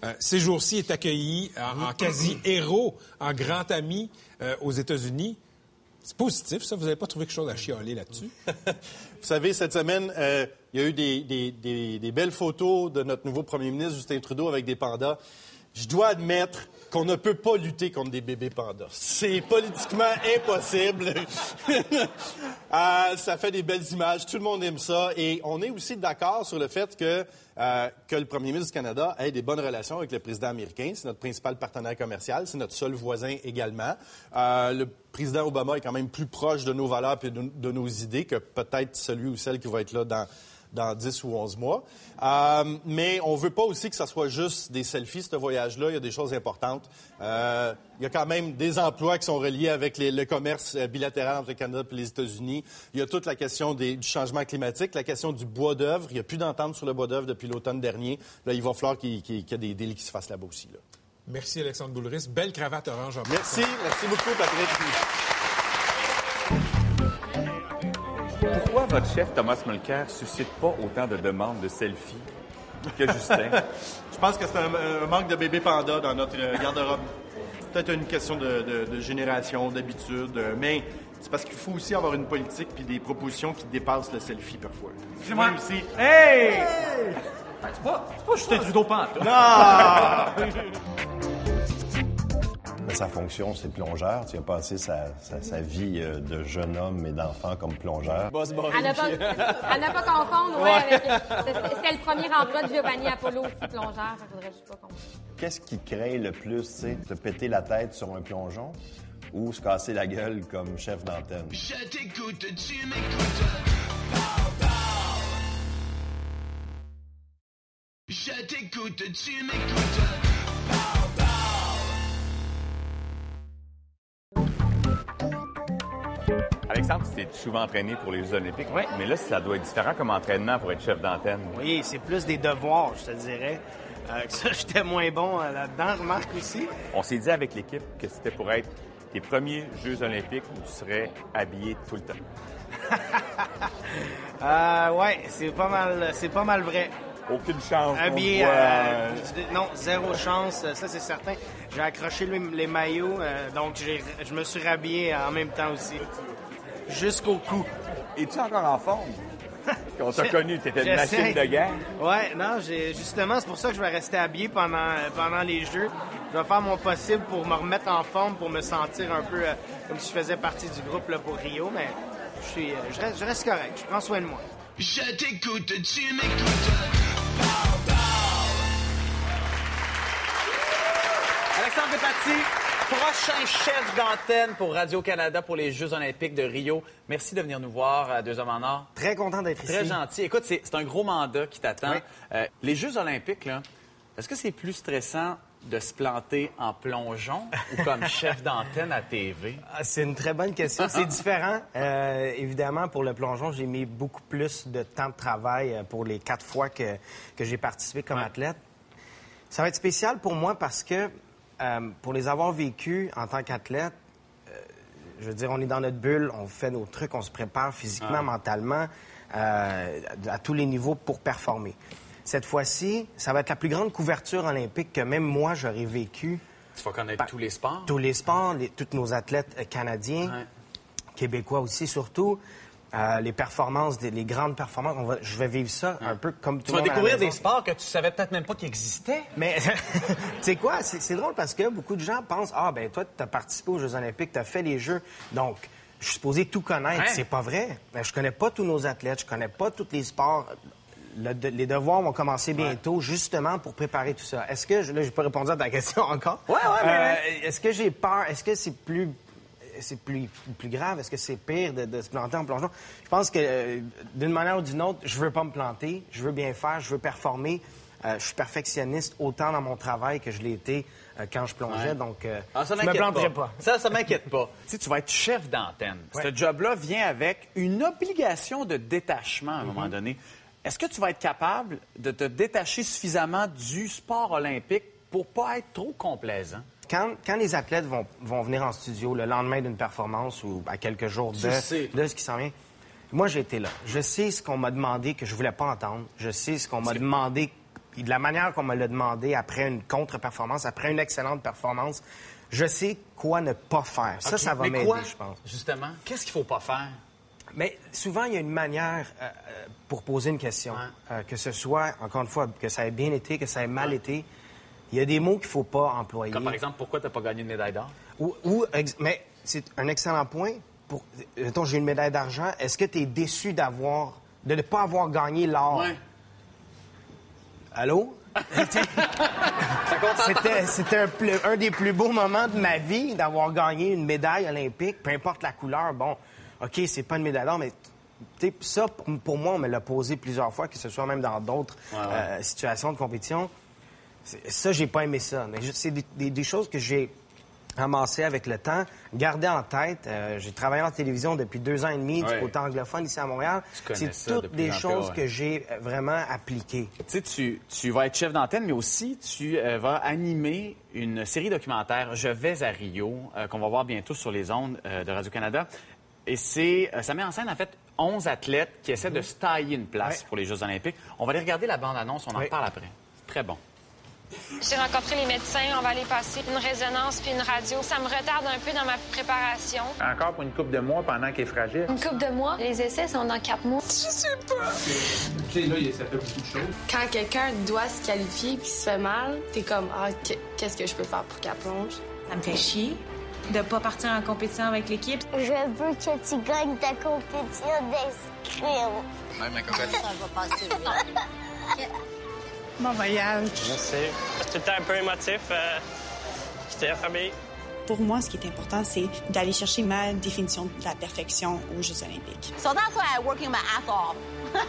euh, ces jours-ci est accueilli en, en quasi-héros, en grand ami euh, aux États-Unis. C'est positif, ça? Vous n'avez pas trouvé quelque chose à chialer là-dessus? Vous savez, cette semaine, euh, il y a eu des, des- des- des belles photos de notre nouveau premier ministre, Justin Trudeau, avec des pandas. Je dois admettre qu'on ne peut pas lutter contre des bébés pandas. C'est politiquement impossible. Euh, ça fait des belles images, tout le monde aime ça. Et on est aussi d'accord sur le fait que, euh, que le premier ministre du Canada ait des bonnes relations avec le président américain. C'est notre principal partenaire commercial, c'est notre seul voisin également. Euh, le président Obama est quand même plus proche de nos valeurs et de, de nos idées que peut-être celui ou celle qui va être là dans dans 10 ou 11 mois. Euh, mais on veut pas aussi que ça soit juste des selfies, ce voyage-là. Il y a des choses importantes. Euh, il y a quand même des emplois qui sont reliés avec les- le commerce euh, bilatéral entre le Canada et les États-Unis. Il y a toute la question des- du changement climatique, la question du bois d'œuvre. Il n'y a plus d'entente sur le bois d'œuvre depuis l'automne dernier. Là, il va falloir qu'il qu'il y ait des délits qui se fassent là-bas aussi. là. Merci, Alexandre Boulris. Belle cravate orange en Merci. Merci beaucoup, Patrick. Pourquoi votre chef, Thomas Mulcair, suscite pas autant de demandes de selfies que Justin? Je pense que c'est un, un manque de bébé panda dans notre euh, garde-robe. Peut-être une question de, de- de génération, d'habitude, euh, mais c'est parce qu'il faut aussi avoir une politique puis des propositions qui dépassent le selfie parfois. Excusez-moi. Même si- Hey! Ben, c'est pas, c'est pas Justin Trudeau pantoute. Mais sa fonction, c'est plongeur. Tu as passé sa, sa- sa vie euh, de jeune homme et d'enfant comme plongeur. À ne pas, à ne pas confondre, ouais, avec. C'était le premier emploi de Giovanni Apollo, aussi plongeur. Il faudrait juste pas confondre. Qu'est-ce qui craint le plus, tu sais, te péter la tête sur un plongeon ou se casser la gueule comme chef d'antenne? Je t'écoute, tu m'écoutes. Je t'écoute, tu m'écoutes. Tu t'es souvent entraîné pour les Jeux olympiques, mais là, ça doit être différent comme entraînement pour être chef d'antenne. Oui, c'est plus des devoirs, je te dirais. Euh, ça, j'étais moins bon euh, là-dedans, remarque aussi. On s'est dit avec l'équipe que c'était pour être tes premiers Jeux olympiques où tu serais habillé tout le temps. Euh, ouais, c'est pas mal, c'est pas mal vrai. Aucune chance. Habillé, euh, non, zéro chance, ça c'est certain. J'ai accroché les, maillots, euh, donc je me suis rhabillé en même temps aussi. Jusqu'au cou. Es-tu encore en forme? Qu'on t'a connu, t'étais une machine de guerre. Ouais, non, j'ai justement, c'est pour ça que je vais rester habillé pendant, pendant les Jeux. Je vais faire mon possible pour me remettre en forme, pour me sentir un peu euh, comme si je faisais partie du groupe là, pour Rio, mais je, suis, euh, je, reste, je reste correct, je prends soin de moi. Je t'écoute, tu m'écoutes. Alexandre Despatie, prochain chef d'antenne pour Radio-Canada pour les Jeux olympiques de Rio. Merci de venir nous voir à Deux Hommes en Or. Très content d'être Très ici. gentil. Écoute, c'est un gros mandat qui t'attend. Oui. Euh, les Jeux olympiques, là, est-ce que c'est plus stressant de se planter en plongeon ou comme chef d'antenne à TV? Ah, C'est une très bonne question. C'est différent. Euh, évidemment, pour le plongeon, j'ai mis beaucoup plus de temps de travail euh, pour les quatre fois que, que j'ai participé comme athlète. Ça va être spécial pour moi parce que euh, pour les avoir vécus en tant qu'athlète, euh, je veux dire, on est dans notre bulle, on fait nos trucs, on se prépare physiquement, Ouais. mentalement, euh, à tous les niveaux pour performer. Cette fois-ci, ça va être la plus grande couverture olympique que même moi j'aurais vécu. Tu vas connaître tous les sports? Tous les sports, les- tous nos athlètes canadiens, québécois aussi surtout. Euh, les performances, des- les grandes performances, on va- je vais vivre ça un peu comme tout Tu le vas monde à la découvrir des sports que tu savais peut-être même pas qu'ils existaient. Mais tu sais quoi, c'est drôle parce que beaucoup de gens pensent Ah, ben toi, tu as participé aux Jeux Olympiques, tu as fait les Jeux, donc je suis supposé tout connaître. Ouais. C'est pas vrai. Ben, je connais pas tous nos athlètes, je connais pas tous les sports. Le- de- les devoirs vont commencer bientôt, justement pour préparer tout ça. Est-ce que, je- là, j'ai pas répondu à ta question encore. Ouais, ouais, mais- Euh, Est-ce que j'ai peur? Est-ce que c'est plus c'est plus, plus grave? Est-ce que c'est pire de, de se planter en plongeon? Je pense que euh, d'une manière ou d'une autre, je veux pas me planter, je veux bien faire, je veux performer. Euh, je suis perfectionniste autant dans mon travail que je l'ai été euh, quand je plongeais, Ouais. donc euh, Ah, ça je me m'inquiète planterai pas. Ça, ça m'inquiète pas. tu sais, tu vas être chef d'antenne. Ouais. Ce job-là vient avec une obligation de détachement à un moment Mhm. donné. Est-ce que tu vas être capable de te détacher suffisamment du sport olympique pour pas être trop complaisant? Quand, quand les athlètes vont, vont venir en studio le lendemain d'une performance ou à quelques jours de, de ce qui s'en vient, moi, j'ai été là. Je sais ce qu'on m'a demandé que je voulais pas entendre. Je sais ce qu'on m'a demandé de la manière qu'on me l'a demandé après une contre-performance, après une excellente performance, je sais quoi ne pas faire. Ça, ça va m'aider, je pense. Justement, qu'est-ce qu'il faut pas faire? Mais souvent, il y a une manière euh, euh, pour poser une question. Euh, que ce soit, encore une fois, que ça ait bien été, que ça ait mal été. Il y a des mots qu'il ne faut pas employer. Comme par exemple, pourquoi tu n'as pas gagné une médaille d'or? Ou, ou ex- mais c'est un excellent point. Pour, mettons, j'ai une médaille d'argent. Est-ce que tu es déçu d'avoir, de ne pas avoir gagné l'or? Allô? C'était, un, un des plus beaux moments de ma vie d'avoir gagné une médaille olympique, peu importe la couleur. Bon, OK, c'est pas une médaille d'or, mais tu sais, ça, pour pour moi, on me l'a posé plusieurs fois, que ce soit même dans d'autres Ouais, ouais. euh, situations de compétition. Ça, j'ai pas aimé ça. Mais c'est des, des- des choses que j'ai amassées avec le temps, gardées en tête. Euh, j'ai travaillé en télévision depuis deux ans et demi Ouais. du côté anglophone ici à Montréal. C'est toutes des choses que j'ai euh, vraiment appliquées. Tu sais, tu, vas être chef d'antenne, mais aussi tu euh, vas animer une série documentaire Je vais à Rio, euh, qu'on va voir bientôt sur les ondes de Radio-Canada. Et c'est, ça met en scène, en fait, 11 athlètes qui essaient de se tailler une place Ouais. pour les Jeux olympiques. On va aller regarder la bande-annonce, on en Oui. parle après. Très bon. J'ai rencontré les médecins, on va aller passer une résonance puis une radio. Ça me retarde un peu dans ma préparation. Encore pour une coupe de mois pendant qu'elle est fragile. Une coupe de mois, les essais sont dans quatre mois. Je sais pas. Tu sais, là, il- ça fait beaucoup de choses. Quand quelqu'un doit se qualifier puis se fait mal, t'es comme ah qu- qu'est-ce que je peux faire pour qu'elle plonge? Ça me fait chier de pas partir en compétition avec l'équipe. Je veux que tu gagnes ta compétition d'escrime. Même la. Ça va passer Bon voyage. Merci. C'est tout le temps un peu émotif. Euh, J'étais la famille. Pour moi, ce qui est important, c'est d'aller chercher ma définition de la perfection aux Jeux olympiques. So that's why I'm working my ass off.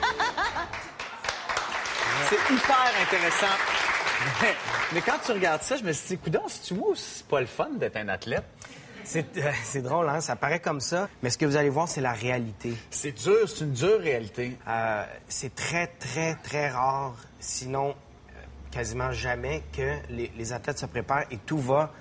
C'est hyper intéressant. Mais, mais quand tu regardes ça, je me suis dit, coudonc, si tu moi, c'est pas le fun d'être un athlète? C'est, euh, c'est drôle, hein? Ça paraît comme ça, mais ce que vous allez voir, c'est la réalité. C'est dur, c'est une dure réalité. Euh, c'est très, très, très rare, sinon euh, quasiment jamais, que les, les athlètes se préparent et tout va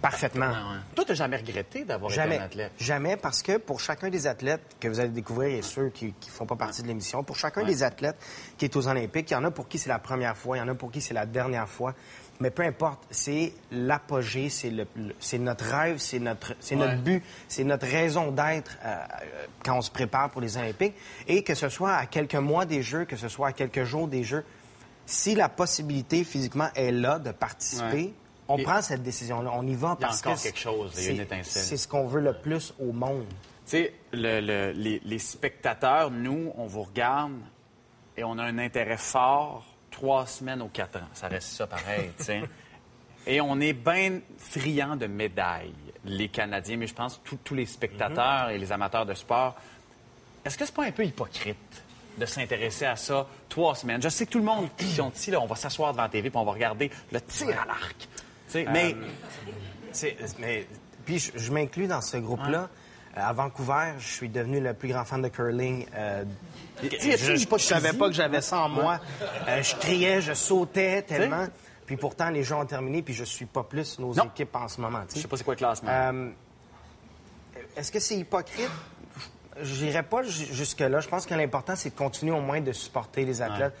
parfaitement. Toi, t'as jamais regretté d'avoir été un athlète? Jamais, parce que pour chacun des athlètes que vous allez découvrir et ceux qui ne font pas partie de l'émission, pour chacun Ouais. des athlètes qui est aux Olympiques, il y en a pour qui c'est la première fois, il y en a pour qui c'est la dernière fois. Mais peu importe, c'est l'apogée, c'est le, le- c'est notre rêve, c'est notre, c'est Ouais. notre but, c'est notre raison d'être euh, euh, quand on se prépare pour les Olympiques. Et que ce soit à quelques mois des Jeux, que ce soit à quelques jours des Jeux, si la possibilité physiquement est là de participer, Ouais. on prend cette décision-là. On y va Il y a parce encore que quelque chose, il y a une c'est- étincelle. C'est ce qu'on veut le plus au monde. Tu sais, le- le- les, les spectateurs, nous, on vous regarde et on a un intérêt fort trois semaines ou quatre ans. Ça reste ça pareil, tu sais. Et on est bien friands de médailles, les Canadiens, mais je pense tous tous les spectateurs et les amateurs de sport. Est-ce que c'est pas un peu hypocrite de s'intéresser à ça trois semaines? Je sais que tout le monde qui sont ici, là, on va s'asseoir devant la TV puis on va regarder le tir à l'arc. Mais Euh, mais puis je, je m'inclus dans ce groupe-là. À Vancouver, je suis devenu le plus grand fan de curling. Euh, je je savais pas que j'avais ça en moi. Euh, je criais, je sautais tellement. Puis pourtant, les gens ont terminé, puis je suis pas plus nos équipes en ce moment. je sais pas c'est quoi le classement. Euh, Est-ce que c'est hypocrite? Je n'irais pas ju- jusque-là. Je pense que l'important, c'est de continuer au moins de supporter les athlètes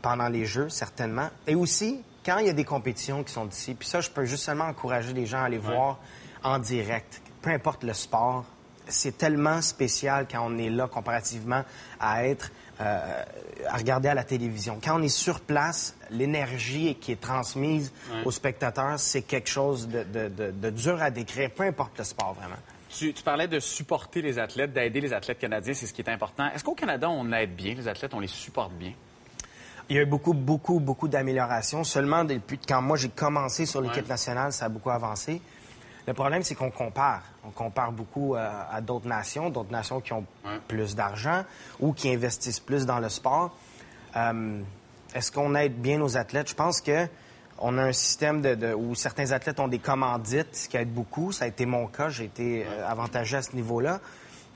pendant les Jeux, certainement. Et aussi, quand il y a des compétitions qui sont ici, puis ça, je peux juste seulement encourager les gens à aller voir en direct, peu importe le sport. C'est tellement spécial quand on est là comparativement à être euh, à regarder à la télévision. Quand on est sur place, l'énergie qui est transmise Ouais. aux spectateurs, c'est quelque chose de, de- de- de dur à décrire, peu importe le sport vraiment. Tu, tu parlais de supporter les athlètes, d'aider les athlètes canadiens, c'est ce qui est important. Est-ce qu'au Canada, on aide bien les athlètes, on les supporte bien? Il y a eu beaucoup, beaucoup, beaucoup d'améliorations. Seulement depuis quand moi j'ai commencé sur l'équipe Ouais. nationale, ça a beaucoup avancé. Le problème, c'est qu'on compare. On compare beaucoup euh, à d'autres nations, d'autres nations qui ont plus d'argent ou qui investissent plus dans le sport. Euh, Est-ce qu'on aide bien nos athlètes? Je pense que on a un système de, de- où certains athlètes ont des commandites, ce qui aide beaucoup. Ça a été mon cas. J'ai été euh, avantagé à ce niveau-là.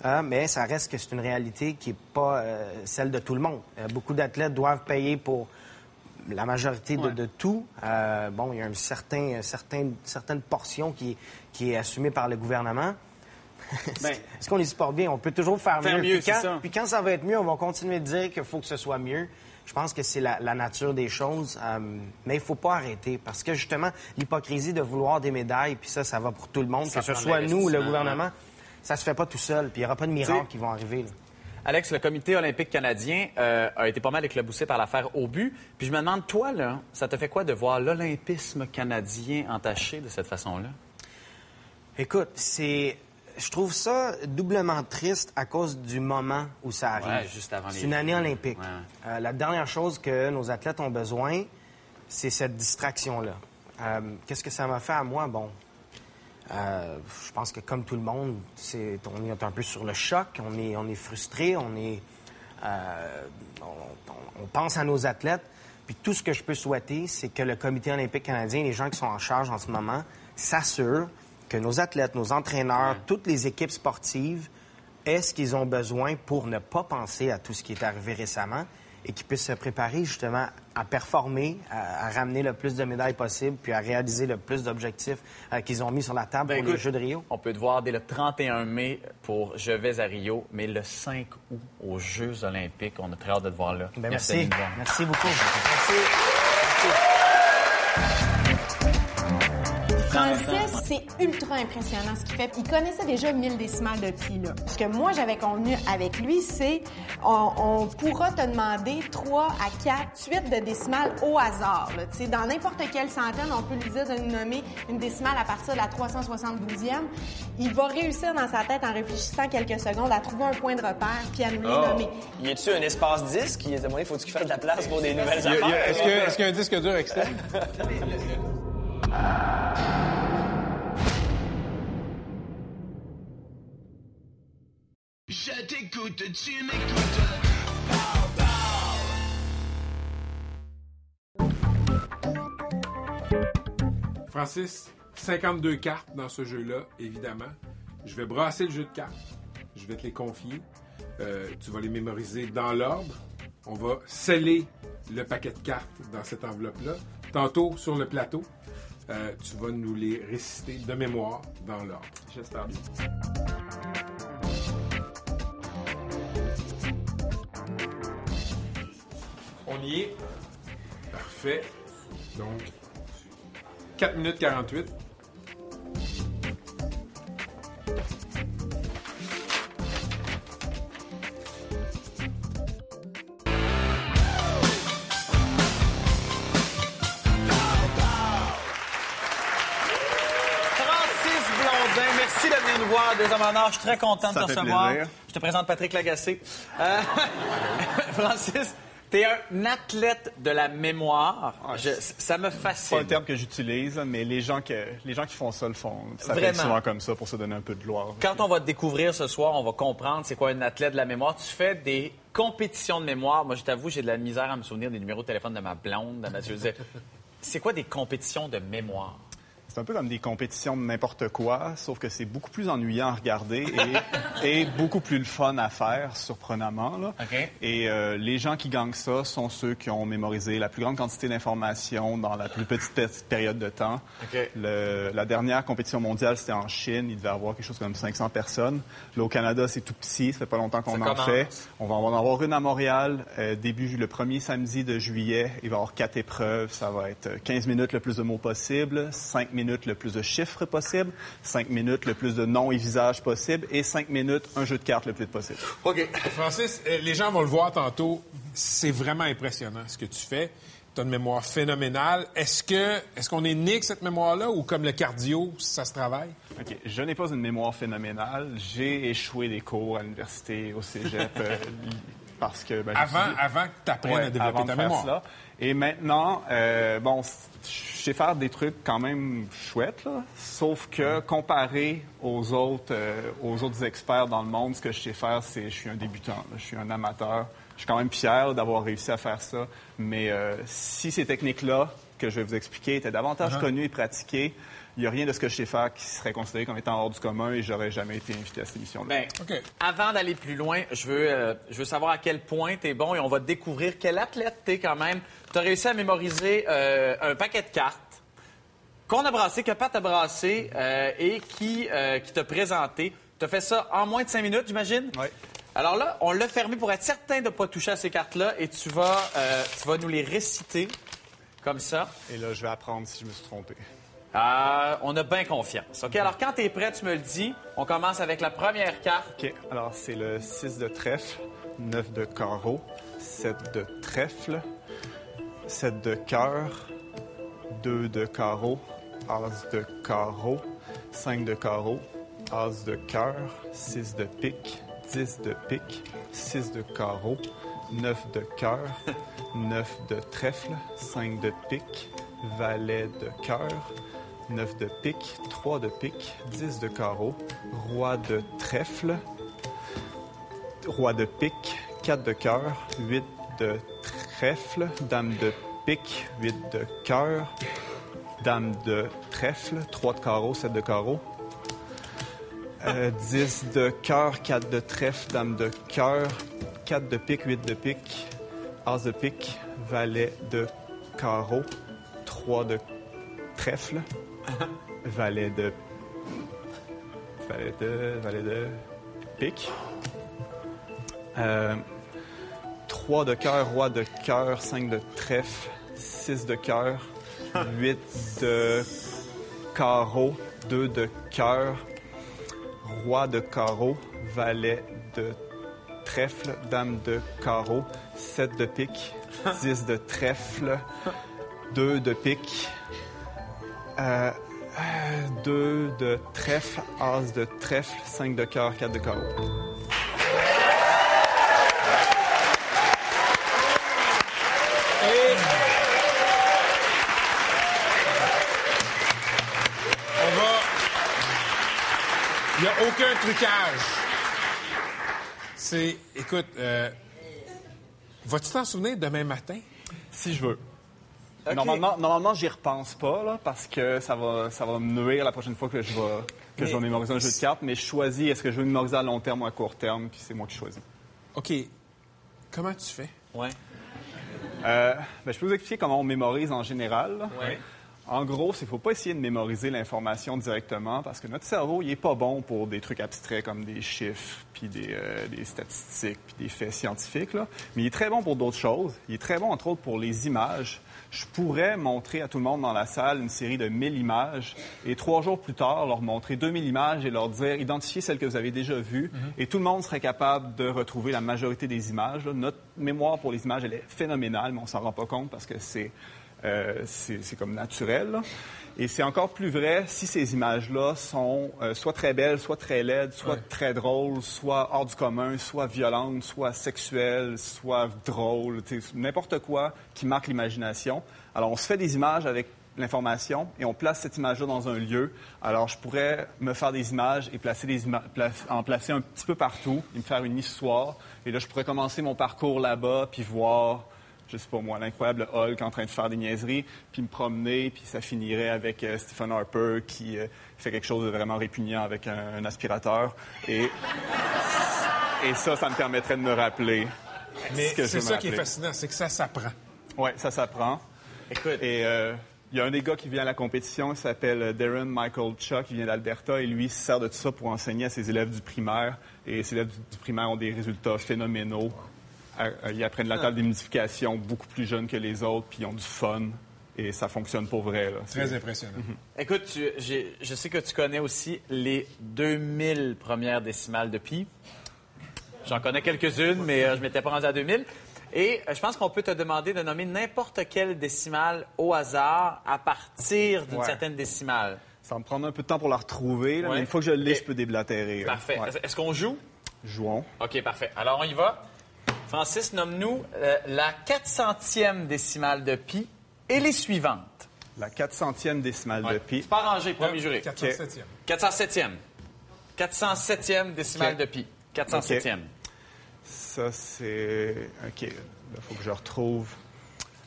Euh, mais ça reste que c'est une réalité qui n'est pas euh, celle de tout le monde. Euh, beaucoup d'athlètes doivent payer pour la majorité de, Ouais. de tout. Euh, bon, il y a un certain, certaine portion qui, qui est assumée par le gouvernement. Est-ce qu'on les supporte bien? On peut toujours faire, Ben. Faire mieux. mieux, Puis quand, ça. puis quand ça va être mieux, on va continuer de dire qu'il faut que ce soit mieux. Je pense que c'est la, la nature des choses. euh, mais il faut pas arrêter. Parce que justement, l'hypocrisie de vouloir des médailles, puis ça, ça va pour tout le monde, Ça que ce soit nous ou le gouvernement, ça se fait pas tout seul. Puis il y aura pas de miracles qui vont arriver. là. Alex, le comité olympique canadien euh, a été pas mal éclaboussé par l'affaire but. Puis je me demande, toi, là, ça te fait quoi de voir l'olympisme canadien entaché de cette façon-là? Écoute, c'est. Je trouve ça doublement triste à cause du moment où ça arrive. Ouais, juste avant les C'est une année olympique. Ouais. Euh, la dernière chose que nos athlètes ont besoin, c'est cette distraction-là. Euh, Qu'est-ce que ça m'a fait à moi? Bon, euh, je pense que comme tout le monde, on est un peu sur le choc, on est, on est frustré, on est, euh, on, pense à nos athlètes. Puis tout ce que je peux souhaiter, c'est que le Comité olympique canadien, les gens qui sont en charge en ce moment, s'assurent que nos athlètes, nos entraîneurs, toutes les équipes sportives aient ce qu'ils ont besoin pour ne pas penser à tout ce qui est arrivé récemment et qu'ils puissent se préparer justement à performer, à, à ramener le plus de médailles possible, puis à réaliser le plus d'objectifs euh, qu'ils ont mis sur la table Ben, pour les écoute, Jeux de Rio. On peut te voir dès le 31 mai pour Je vais à Rio, mais le 5 août aux Jeux olympiques. On a très hâte de te voir là. Ben, merci. Merci beaucoup. Francis, c'est ultra impressionnant ce qu'il fait. Il connaissait déjà 1000 décimales de pi. Là. Ce que moi, j'avais convenu avec lui, c'est on, on pourra te demander 3 à 4 suites de décimales au hasard. Là. Tu sais, Dans n'importe quelle centaine, on peut lui dire de nous nommer une décimale à partir de la 372e. Il va réussir dans sa tête, en réfléchissant quelques secondes, à trouver un point de repère puis à nous les Oh. nommer. Y a-tu un espace disque? Il est faut qu'il fasse de la place pour des nouvelles a- a- affaires? Est-ce qu'il y a un disque dur externe? Je t'écoute, tu m'écoutes. Francis, 52 cartes dans ce jeu-là, évidemment. Je vais brasser le jeu de cartes. Je vais te les confier. Euh, tu vas les mémoriser dans l'ordre. On va sceller le paquet de cartes dans cette enveloppe-là. Tantôt, sur le plateau, euh, tu vas nous les réciter de mémoire dans l'ordre. J'espère bien. On y est. Parfait. Donc, 4 minutes 48. Francis Blondin, merci de venir nous voir. Deuxième honneur, je suis très content de te recevoir. plaisir. Je te présente Patrick Lagacé. Euh, Francis, t'es un athlète de la mémoire. Je- ça me C'est fascine. pas le terme que j'utilise, mais les gens, que, les gens qui font ça le font. Ça Vraiment. souvent comme ça pour se donner un peu de gloire. Quand on va te découvrir ce soir, on va comprendre c'est quoi un athlète de la mémoire. Tu fais des compétitions de mémoire. Moi, je t'avoue, j'ai de la misère à me souvenir des numéros de téléphone de ma blonde. de ma- C'est quoi des compétitions de mémoire? C'est un peu comme des compétitions de n'importe quoi, sauf que c'est beaucoup plus ennuyant à regarder et, et beaucoup plus le fun à faire, surprenamment. Là. Et euh, les gens qui gagnent ça sont ceux qui ont mémorisé la plus grande quantité d'informations dans la plus petite pe- période de temps. Le- la dernière compétition mondiale, c'était en Chine. Il devait y avoir quelque chose comme 500 personnes. Là, au Canada, c'est tout petit. Ça fait pas longtemps qu'on en commence. fait. On va en avoir une à Montréal, euh, début le premier samedi de juillet. Il va y avoir quatre épreuves. Ça va être euh, 15 minutes le plus de mots possible, 5 minutes le plus de chiffres possible, 5 minutes le plus de noms et visages possible et 5 minutes un jeu de cartes le plus vite possible. OK. Francis, euh, les gens vont le voir tantôt. C'est vraiment impressionnant ce que tu fais. Tu as une mémoire phénoménale. Est-ce que est-ce qu'on est né avec cette mémoire-là ou comme le cardio, ça se travaille? OK. Je n'ai pas une mémoire phénoménale. J'ai échoué des cours à l'université, au cégep, euh, parce que... ben, Avant- dit- avant que t'apprennes à développer avant de ta mémoire. cela. Et maintenant, euh, bon, je sais faire des trucs quand même chouettes, là. sauf que comparé aux autres, euh, aux autres experts dans le monde, ce que je sais faire, c'est je suis un débutant, là. je suis un amateur. Je suis quand même fier d'avoir réussi à faire ça. Mais euh, si ces techniques-là que je vais vous expliquer étaient davantage Uh-huh. connues et pratiquées, il n'y a rien de ce que je sais faire qui serait considéré comme étant hors du commun et j'aurais jamais été invité à cette émission-là. Ben, Avant d'aller plus loin, je veux, euh, je veux savoir à quel point tu es bon et on va découvrir quel athlète tu es quand même. Tu as réussi à mémoriser euh, un paquet de cartes qu'on a brassé, que Pat a brassé euh, et qui, euh, qui t'a présenté. Tu as fait ça en moins de cinq minutes, j'imagine? Oui. Alors là, on l'a fermé pour être certain de ne pas toucher à ces cartes-là et tu vas, euh, tu vas nous les réciter comme ça. Et là, je vais apprendre si je me suis trompé. Euh, on a bien confiance. OK? Alors, quand tu es prêt, tu me le dis. On commence avec la première carte. OK. Alors, c'est le 6 de trèfle, 9 de carreau, 7 de trèfle, 7 de cœur, 2 de carreau, as de carreau, 5 de carreau, as de cœur, 6 de pique, 10 de pique, 6 de carreau, 9 de cœur, 9 de trèfle, 5 de pique, valet de cœur, 9 de pique, 3 de pique, 10 de carreau, roi de trèfle, roi de pique, 4 de cœur, 8 de trèfle, dame de pique, 8 de cœur, dame de trèfle, 3 de carreau, 7 de carreau, euh, 10 de cœur, 4 de trèfle, dame de cœur, 4 de pique, 8 de pique, as de pique, valet de carreau, 3 de trèfle, valet de valet de valet de pique, euh, 3 de cœur, roi de cœur, 5 de trèfle, 6 de cœur, 8 de carreau, 2 de cœur, roi de carreau, valet de trèfle, dame de carreau, 7 de pique, 10 de trèfle, 2 de pique, 2 de trèfle, as de trèfle, 5 de cœur, 4 de carreau. Et on va. Il n'y a aucun trucage. C'est. Écoute, euh... vas-tu t'en souvenir demain matin? Si je veux. Normalement, normalement j'y repense pas, là, parce que ça va, ça va me nuire la prochaine fois que je vais, que je vais mémoriser un jeu de cartes. Mais je choisis est-ce que je veux mémoriser à long terme ou à court terme, puis c'est moi qui choisis. OK. Comment tu fais? Ouais. Euh, ben, je peux vous expliquer comment on mémorise en général. Ouais. En gros, il ne faut pas essayer de mémoriser l'information directement parce que notre cerveau, il est pas bon pour des trucs abstraits comme des chiffres, puis des, euh, des statistiques, puis des faits scientifiques. là. Mais il est très bon pour d'autres choses. Il est très bon, entre autres, pour les images. Je pourrais montrer à tout le monde dans la salle une série de 1000 images et trois jours plus tard, leur montrer 2000 images et leur dire identifiez celles que vous avez déjà vues. Et tout le monde serait capable de retrouver la majorité des images. là. Notre mémoire pour les images, elle est phénoménale, mais on s'en rend pas compte parce que c'est euh, c'est comme naturel. là. Et c'est encore plus vrai si ces images-là sont euh, soit très belles, soit très laides, soit très drôles, soit hors du commun, soit violentes, soit sexuelles, soit drôles, n'importe quoi qui marque l'imagination. Alors on se fait des images avec l'information et on place cette image-là dans un lieu. Alors je pourrais me faire des images et placer des ima- en placer un petit peu partout et me faire une histoire. Et là je pourrais commencer mon parcours là-bas puis voir je sais pas moi, l'incroyable Hulk en train de faire des niaiseries, puis me promener, puis ça finirait avec euh, Stephen Harper qui euh, fait quelque chose de vraiment répugnant avec un, un aspirateur. Et, et ça, ça me permettrait de me rappeler Mais ce c'est me ça qui est fascinant, c'est que ça s'apprend. Oui, ça s'apprend. Écoute. Et euh, il y a un des gars qui vient à la compétition, il s'appelle Darren Michael Chuck, il vient d'Alberta, et lui, il se sert de tout ça pour enseigner à ses élèves du primaire. Et ses élèves du, du primaire ont des résultats phénoménaux. Ils apprennent la table des multiplications beaucoup plus jeunes que les autres, puis ils ont du fun. Et ça fonctionne pour vrai. Là. Très impressionnant. Écoute, tu- j'ai- je sais que tu connais aussi les 2000 premières décimales de pi. J'en connais quelques-unes, mais euh, je m'étais pas rendu à 2000. Et euh, je pense qu'on peut te demander de nommer n'importe quelle décimale au hasard à partir d'une Ouais. certaine décimale. Ça va me prendre un peu de temps pour la retrouver, là, Ouais. mais une fois que je l'ai, je peux déblatérer. Parfait. Ouais. Est-ce qu'on joue? Jouons. OK, parfait. Alors, on y va. Francis, nomme-nous euh, la 400e décimale de pi et les suivantes. La 400e décimale de pi. C'est pas rangé, premier juré. 407e. 407e. 407e décimale OK. de pi. 407e. Ça, c'est. OK. Il faut que je retrouve.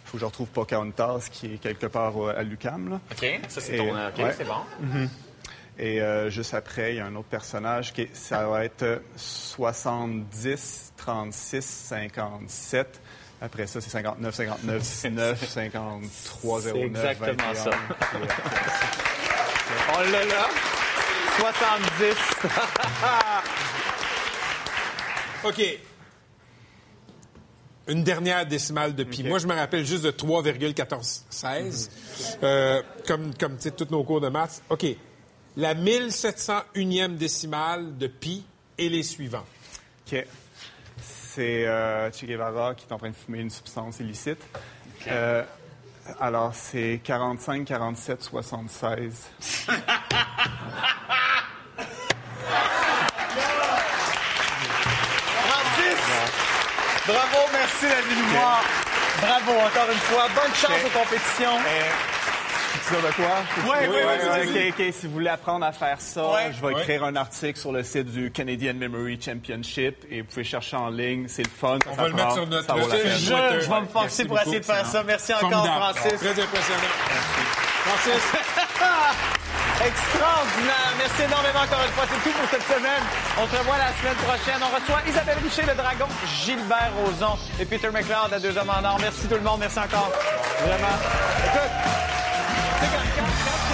faut que je retrouve Pocahontas, qui est quelque part euh, à l'UCAM. Là. OK, ça, c'est ton... OK, ouais. c'est bon. Mhm. Et euh, juste après, il y a un autre personnage qui est- ça va être euh, 70, 36, 57. Après ça, c'est 59, 59, 19, 53, 09, C'est exactement 21. ça. Puis, euh, On l'a là. 70. OK. Une dernière décimale de pi. Moi, je me rappelle juste de 3,1416, euh, comme, comme tous nos cours de maths. OK. La 1701e décimale de pi et les suivants. OK. C'est euh, Che Guevara qui est en train de fumer une substance illicite. Euh, alors, c'est 45, 47, 76. Francis! Bravo, merci d'être venu nous voir. Bravo encore une fois. Bonne chance aux compétitions. Tu de quoi? Oui, oui, oui. OK, OK. Si vous voulez apprendre à faire ça, Ouais. je vais Ouais. écrire un article sur le site du Canadian Memory Championship et vous pouvez chercher en ligne. C'est le fun. On va le mettre sur notre. Je, je vais me forcer pour essayer de faire ça. Merci encore, Formidable. Francis. Très impressionnant. Francis. Extraordinaire. Merci énormément encore une fois. C'est tout pour cette semaine. On se revoit la semaine prochaine. On reçoit Isabelle Richer, le dragon, Gilbert Rozon et Peter McLeod à Deux Hommes en Or. Merci tout le monde. Merci encore. Vraiment. Écoute, tu sais,